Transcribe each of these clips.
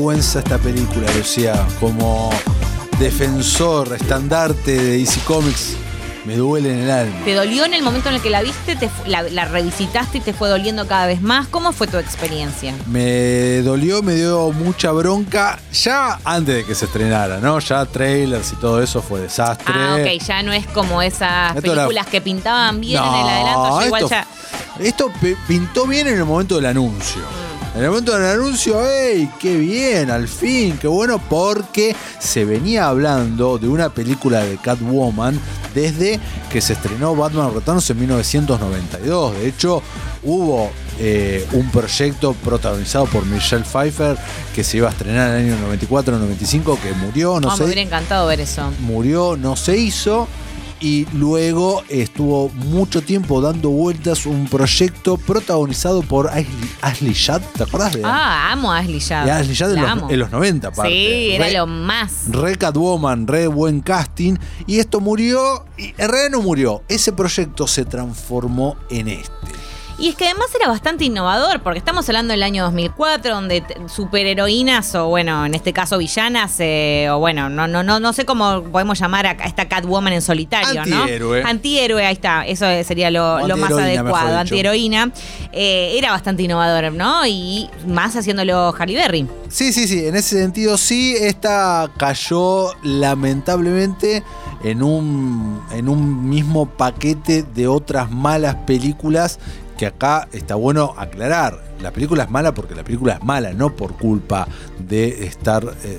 vergüenza esta película, Lucía. Como defensor, estandarte de DC Comics, me duele en el alma. ¿Te dolió en el momento en el que la viste? Te la, la revisitaste y te fue doliendo cada vez más? ¿Cómo fue tu experiencia? Me dolió, me dio mucha bronca ya antes de que se estrenara, ¿no? Ya trailers y todo eso fue desastre. Ah, ok, ya no es como esas Esto era- películas que pintaban bien en el adelanto. ya igual esto- ya. Esto pintó bien en el momento del anuncio. En el momento del anuncio, ¡ey! ¡Qué bien! Al fin, qué bueno, porque se venía hablando de una película de Catwoman desde que se estrenó Batman Returns en 1992. De hecho, hubo eh, un proyecto protagonizado por Michelle Pfeiffer que se iba a estrenar en el año 94-95, que murió, no Oh, sé me hubiera encantado ver eso. murió, no se hizo. Y luego estuvo mucho tiempo dando vueltas un proyecto protagonizado por Ashley, Ashley Judd, ¿te acordás de, Ah, amo a Ashley Judd. de Ashley Judd en los, en los 90, aparte? Sí, era Re- lo más. Re Catwoman, re buen casting. Y esto murió, y en realidad no murió. Ese proyecto se transformó en este. Y es que además era bastante innovador, porque estamos hablando del año 2004, donde superheroínas, o bueno, en este caso villanas, eh, o bueno, no, no, no, no sé cómo podemos llamar a esta Catwoman en solitario, Antihéroe. ¿no? Antihéroe, ahí está, eso sería lo, más adecuado, antiheroína. Eh, era bastante innovador, ¿no? Y más haciéndolo Halle Berry. Sí, sí, sí, en ese sentido sí, esta cayó lamentablemente en un, en un mismo paquete de otras malas películas que acá está bueno aclarar. La película es mala porque la película es mala, no por culpa de estar... eh,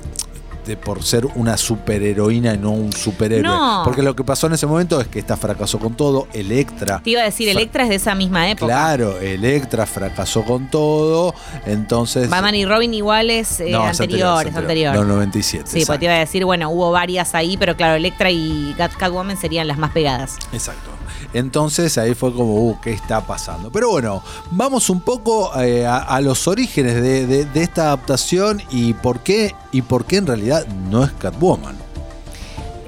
de por ser una superheroína y no un superhéroe. No. Porque lo que pasó en ese momento es que esta fracasó con todo. Electra Te iba a decir, Electra es de esa misma época. Claro, Electra fracasó con todo. Entonces. Batman y Robin iguales eh, No, es anterior, es anterior. No, 97. Sí, porque te iba a decir, bueno, hubo varias ahí, pero claro, Electra y Cat- Catwoman serían las más pegadas. Exacto. Entonces ahí fue como, uh, ¿qué está pasando? Pero bueno, vamos un poco eh, a, los orígenes de, de- de esta adaptación y por qué, y por qué en realidad no es Catwoman.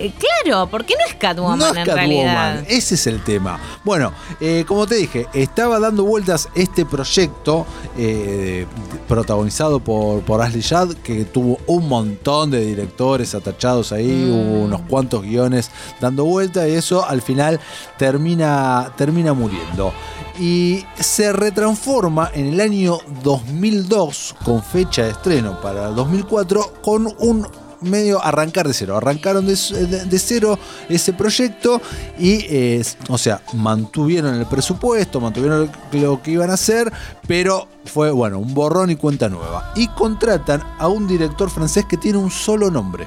Eh, claro, ¿por qué no es Catwoman no es en Catwoman, realidad? ese es el tema. Bueno, eh, como te dije, estaba dando vueltas este proyecto eh, protagonizado por, por Ashley Judd, que tuvo un montón de directores atachados ahí, Mm. hubo unos cuantos guiones dando vueltas y eso al final termina, termina muriendo. Y se retransforma en el año 2002, con fecha de estreno para el 2004, con un medio arrancar de cero. Arrancaron de, de- de cero ese proyecto y, eh, o sea, mantuvieron el presupuesto, mantuvieron lo, lo que iban a hacer, pero fue, bueno, un borrón y cuenta nueva. Y contratan a un director francés que tiene un solo nombre,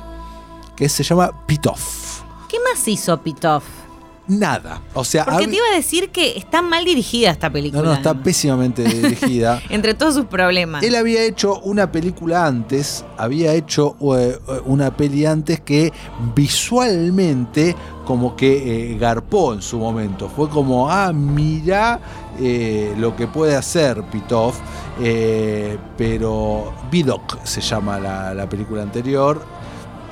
que se llama Pitoff. ¿Qué más hizo Pitoff? Nada. O sea, Porque hab- te iba a decir que está mal dirigida esta película. no, no, está pésimamente dirigida. Entre todos sus problemas. Él había hecho una película antes, había hecho eh, una peli antes que visualmente como que eh, garpó en su momento. Fue como, ah, mira eh, lo que puede hacer Pitoff. pero Vidoc se llama la, la película anterior.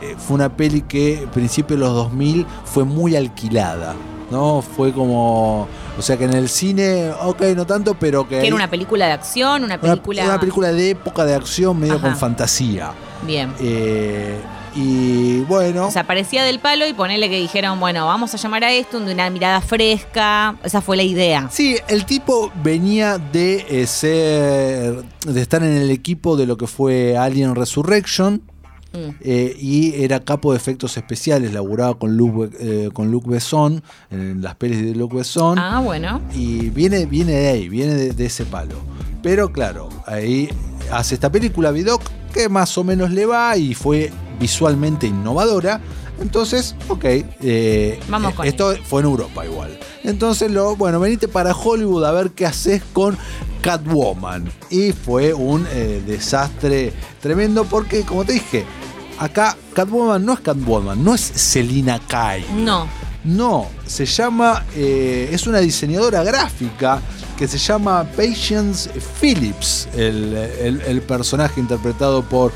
Eh, fue una peli que a principios de los 2000 fue muy alquilada. ¿no? Fue como. O sea que en el cine, ok, no tanto, pero que. que era una película de acción, una una- película. una película de época de acción medio Ajá. con fantasía. Bien. Eh, y bueno, O sea, parecía del palo y ponele que dijeron, bueno, vamos a llamar a esto de una mirada fresca. Esa fue la idea. sí, el tipo venía de eh, ser, de estar en el equipo de lo que fue Alien Resurrection. Mm. eh, y era capo de efectos especiales, laburaba con Luc, eh, con Luc Besson, en las pelis de Luc Besson. Ah, bueno. Y viene, viene de ahí, viene de, de ese palo. Pero claro, ahí hace esta película Vidoc que más o menos le va y fue visualmente innovadora. Entonces, ok, eh, Vamos con esto fue en Europa igual. Entonces, lo, bueno, venite para Hollywood a ver qué haces con Catwoman. Y fue un eh, desastre tremendo porque, como te dije, acá Catwoman no es Catwoman, no es Selina Kyle. No. No, se llama, eh, es una diseñadora gráfica que se llama Patience Phillips, el, el- el personaje interpretado por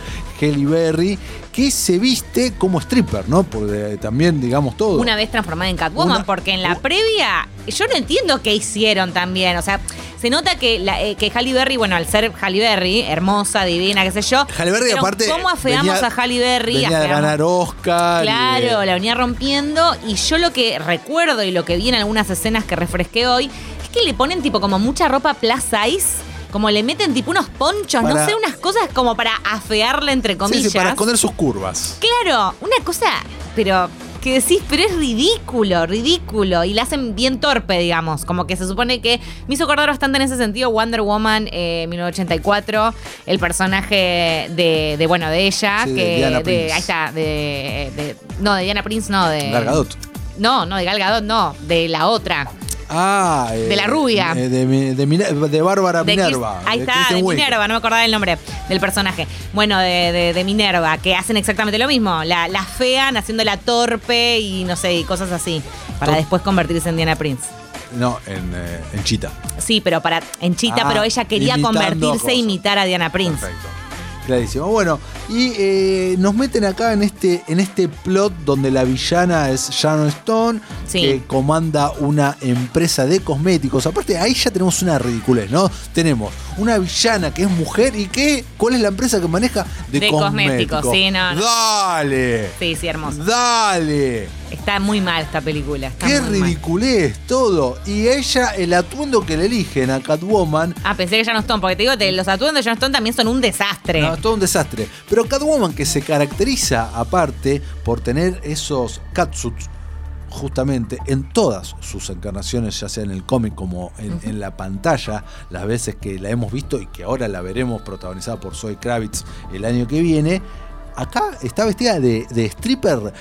Halle Berry, que se viste como stripper, ¿no? Porque también, digamos, todo. Una vez transformada en Catwoman, Una- porque en la previa yo no entiendo qué hicieron también. O sea, se nota que, la, eh, que Halle Berry, bueno, al ser Halle Berry, hermosa, divina, qué sé yo. Halle Berry, pero aparte. ¿Cómo afeamos venía- a Halle Berry? Venía de ganar Oscar. Claro, la venía rompiendo y yo lo que recuerdo y lo que vi en algunas escenas que refresqué hoy es que le ponen tipo como mucha ropa plus size, como le meten tipo unos ponchos, Para- no sé, unas cosas como para afearle entre Sí, comillas. sí, para esconder sus curvas. Claro, una cosa, pero que decís, pero es ridículo, ridículo. Y la hacen bien torpe, digamos. Como que se supone que me hizo acordar bastante en ese sentido Wonder Woman eh, 1984, el personaje de, de, bueno, de ella, Sí, de que Diana Prince. ahí está, de, de- no, de Diana Prince, no, de Gal Gadot. No, no, de Gal Gadot, no, de la otra. Ah, eh, De la rubia. eh, de, de, Mine- de Bárbara De Minerva. Ahí de está, de. Minerva, no me acordaba el nombre del personaje. Bueno, de, de- de Minerva, que hacen exactamente lo mismo. La, la fean haciéndola torpe y no sé, y cosas así. Para después convertirse en Diana Prince. No, en, eh, en Chita. Sí, pero para en Chita, Ah, pero ella quería convertirse e imitar a Diana Prince. Perfecto. Clarísimo. Bueno, y eh, nos meten acá en este, en este plot donde la villana es Sharon Stone, Sí. que comanda una empresa de cosméticos. Aparte, ahí ya tenemos una ridiculez, ¿no? Tenemos una villana que es mujer y que, ¿cuál es la empresa que maneja? De, De cosméticos, sí, no, no. Dale. Sí, sí, hermoso. Dale. Está muy mal esta película. Está Qué muy mal. ridiculez todo. Y ella, el atuendo que le eligen a Catwoman, Ah, pensé que John Stone, porque te digo, te- los atuendos de John Stone también son un desastre. No, todo un desastre. Pero Catwoman que se caracteriza aparte por tener esos catsuits justamente en todas sus encarnaciones, ya sea en el cómic como en, en la pantalla, las veces que la hemos visto y que ahora la veremos protagonizada por Zoe Kravitz el año que viene, acá está vestida de, de stripper,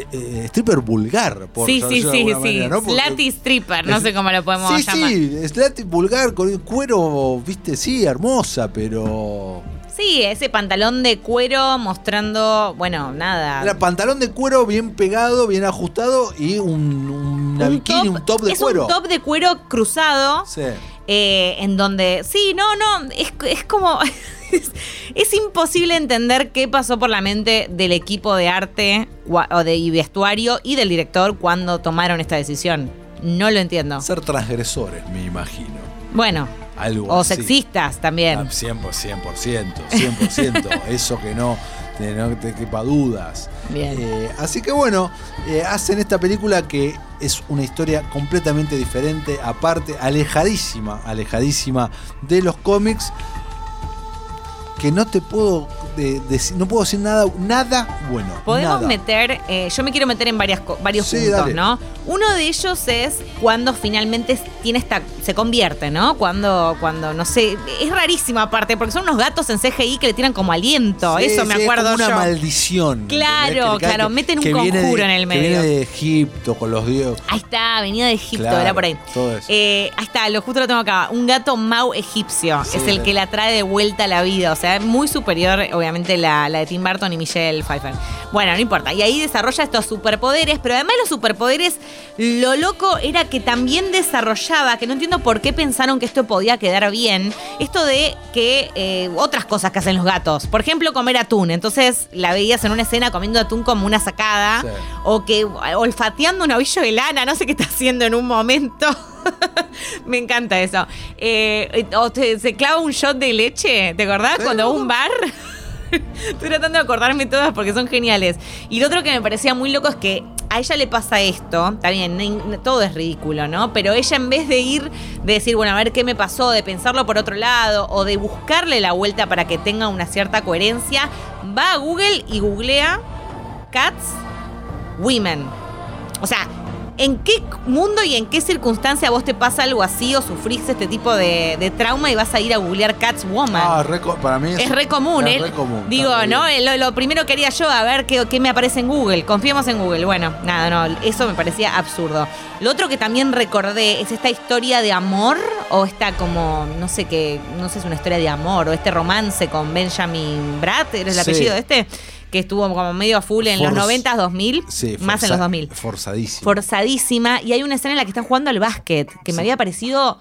eh, eh, stripper vulgar, por sí, sí, sí, sí. ¿no? Slutty stripper, no es- sé cómo lo podemos sí, llamar. Sí, slutty vulgar, con el cuero, viste, sí, hermosa, pero... Sí, ese pantalón de cuero mostrando, bueno, nada. Era pantalón de cuero bien pegado, bien ajustado y un, Un bikini, top- un top de es cuero. un top de cuero cruzado, Sí. Eh, en donde, sí, no, no, es, es como, es, es imposible entender qué pasó por la mente del equipo de arte o de y vestuario y del director cuando tomaron esta decisión. No lo entiendo. Ser transgresores, me imagino. Bueno, Algo o así. sexistas también. Ah, 100%, 100%, 100%. Eso que no, no te quepa dudas. Bien. Eh, así que bueno, eh, hacen esta película que es una historia completamente diferente, aparte, alejadísima, alejadísima de los cómics. Que no te puedo de- no puedo decir nada, nada bueno. Podemos nada. meter, eh, yo me quiero meter en varias, varios Sí, puntos, dale. ¿no? Uno de ellos es cuando finalmente tiene esta, se convierte, ¿no? Cuando, cuando, no sé, es rarísimo aparte, porque son unos gatos en CGI que le tiran como aliento, Sí, eso me sí, es acuerdo como una yo. maldición. Claro. Que- que- claro, que- meten un que conjuro de- en el Que medio. viene de Egipto con los dioses. Ahí está, venía de Egipto, Claro, era por ahí. todo eso. Eh, ahí está, lo justo lo tengo acá. Un gato mau egipcio. Es el que la trae de vuelta a la vida. O sea, es muy superior, obviamente, la, la de Tim Burton y Michelle Pfeiffer. Bueno, no importa. Y ahí desarrolla estos superpoderes, pero además los superpoderes, lo loco era que también desarrollaba, que no entiendo por qué pensaron que esto podía quedar bien, esto de que eh, otras cosas que hacen los gatos. Por ejemplo, comer atún. Entonces la veías en una escena comiendo atún como una sacada. Sí. O que olfateando un ovillo de lana, no sé qué está haciendo en un momento. Me encanta eso. Eh, o te- se clava un shot de leche, ¿te acordás? Cuando un bar. Estoy tratando de acordarme todas porque son geniales. Y lo otro que me parecía muy loco es que a ella le pasa esto, no- todo es ridículo, ¿no? Pero ella en vez de ir, de decir, bueno, a ver qué me pasó, de pensarlo por otro lado, o de buscarle la vuelta para que tenga una cierta coherencia, va a Google y googlea Cats Women. O sea, ¿en qué mundo y en qué circunstancia vos te pasa algo así o sufriste este tipo de, de trauma y vas a ir a googlear Cats Woman? Ah, re para mí es, Es re común, es ¿eh? re común, Digo, ¿no? bien. Lo, lo primero que haría yo, a ver qué, qué me aparece en Google. Confiemos en Google. Bueno, nada, no, eso me parecía absurdo. Lo otro que también recordé es esta historia de amor, o esta como, no sé qué, no sé si es una historia de amor, o este romance con Benjamin Bratt, ¿eres el Sí. apellido de este? Que estuvo como medio a full en los Forz- 90s, 2000, Sí, más en los 2000 Forzadísimo. forzadísima y hay una escena en la que están jugando al básquet que me había parecido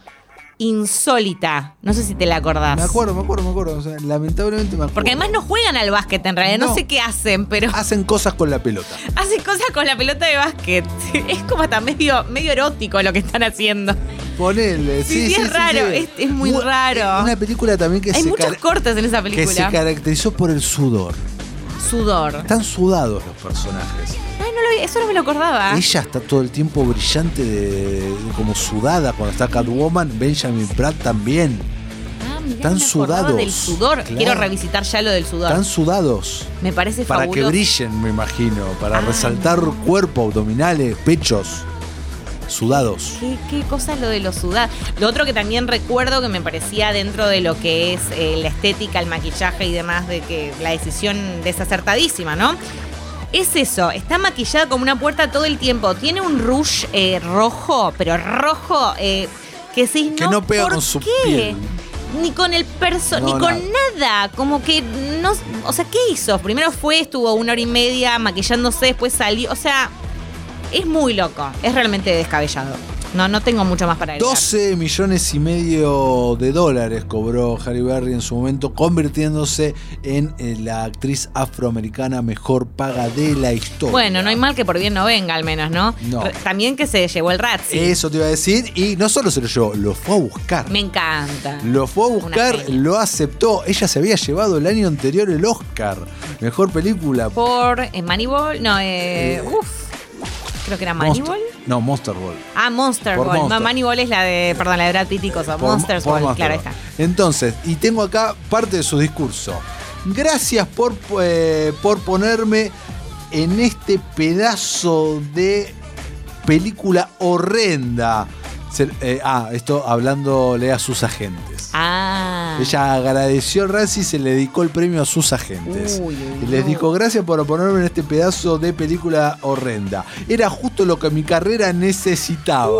insólita. No sé si te la acordás. Me acuerdo, me acuerdo, me acuerdo. O sea, lamentablemente me acuerdo. Porque además no juegan al básquet en realidad, no, No. sé qué hacen, pero Hacen cosas con la pelota. hacen cosas con la pelota de básquet. Es como hasta medio, medio erótico lo que están haciendo. Ponele. Sí, Sí, sí, sí, es raro, es- es muy Mu- raro. Una película también que, Hay se, muchos cortes en esa que se película. caracterizó por el sudor. Sudor. Están sudados los personajes. Ay, no lo, eso no me lo acordaba. Ella está todo el tiempo brillante, de, de- como sudada cuando está Catwoman. Benjamin Pratt también. Ah, mirá, están me sudados. del sudor. Claro. Quiero revisitar ya lo del sudor. Están sudados. Me parece Para que brillen, me imagino. Para Ah. resaltar cuerpo, abdominales, pechos. Sudados. ¿Qué, qué cosa es lo de los sudados? Lo otro que también recuerdo que me parecía dentro de lo que es eh, la estética, el maquillaje y demás, de que la decisión desacertadísima, ¿no? Es eso, está maquillada como una puerta todo el tiempo. Tiene un rouge eh, rojo, pero rojo, eh, que sí, Que no, no pega ¿por con su qué? piel. Ni con el perso, No, ni con nada. Como que no. O sea, ¿qué hizo? Primero fue, estuvo una hora y media maquillándose, después salió. O sea, es muy loco. Es realmente descabellado. No, no tengo mucho más para agregar. 12 millones y medio de dólares cobró Halle Berry en su momento, convirtiéndose en eh, la actriz afroamericana mejor paga de la historia. Bueno, no hay mal que por bien no venga, al menos, ¿no? No. También que se llevó el Razzie. Eso te iba a decir, y no solo se lo llevó, lo fue a buscar. Me encanta. Lo fue a buscar, lo aceptó. Ella se había llevado el año anterior el Oscar. Mejor película. Por eh, Moneyball, no, eh, Eh, uf, creo que era Moneyball. No, Monster Ball. Ah, Monster Por Ball. Monster. No, Moneyball es la de, perdón, la de Brad Pitt y cosa. Por- Monsters por Ball, Monster claro, Ball. está. Entonces, y tengo acá parte de su discurso. Gracias por, eh, por ponerme en este pedazo de película horrenda. Se- eh, ah, esto hablándole a sus agentes. Ah. Ella agradeció al Razzie y se le dedicó el premio a sus agentes. Uy, y les dijo, gracias por ponerme en este pedazo de película horrenda. Era justo lo que mi carrera necesitaba.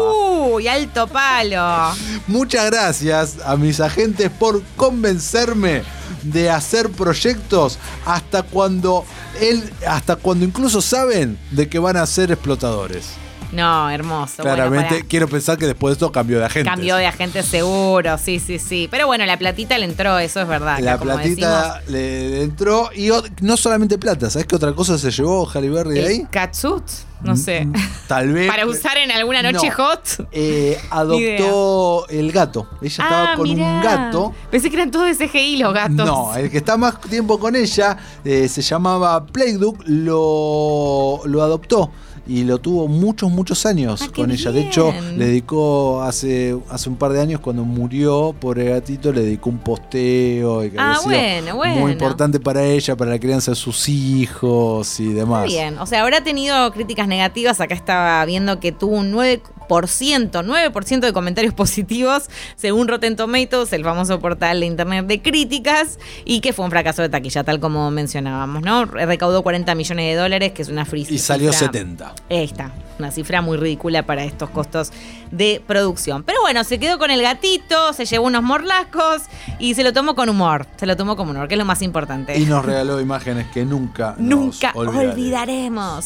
Uy, alto palo. Muchas gracias a mis agentes por convencerme de hacer proyectos hasta cuando él, hasta cuando incluso saben de que van a ser explotadores. No, hermoso. Bueno, Claramente, quiero pensar que después de esto cambió de agentes. Cambió de agente seguro, sí, sí, sí. Pero bueno, la platita le entró, eso es verdad. La como platita le, le entró y no solamente plata, ¿sabes qué otra cosa se llevó Halle Berry de ahí? El catsuit, no sé. Mm, Tal vez. Para usar en alguna noche No. hot. eh, adoptó el gato. Ella estaba Ah, con mirá. un gato. Pensé que eran todos de CGI los gatos. No, el que está más tiempo con ella eh, se llamaba Playdug, lo, lo adoptó y lo tuvo muchos, muchos años Ah, con ella. De hecho, le dedicó hace, hace un par de años, cuando murió por el gatito, le dedicó un posteo y que Ah, bueno, bueno. muy importante para ella, para la crianza de sus hijos y demás. Muy bien, o sea, habrá tenido críticas negativas. Acá estaba viendo que tuvo un 9%, 9% de comentarios positivos, según Rotten Tomatoes, el famoso portal de internet de críticas, y que fue un fracaso de taquilla, tal como mencionábamos, ¿no? Recaudó 40 millones de dólares, que es una free Y salió cifra- 70. Ahí está, una cifra muy ridícula para estos costos de producción. Pero bueno, se quedó con el gatito, se llevó unos morlacos y se lo tomó con humor. Se lo tomó con humor, que es lo más importante. Y nos regaló imágenes que nunca, nos Nunca olvidaremos. olvidaremos.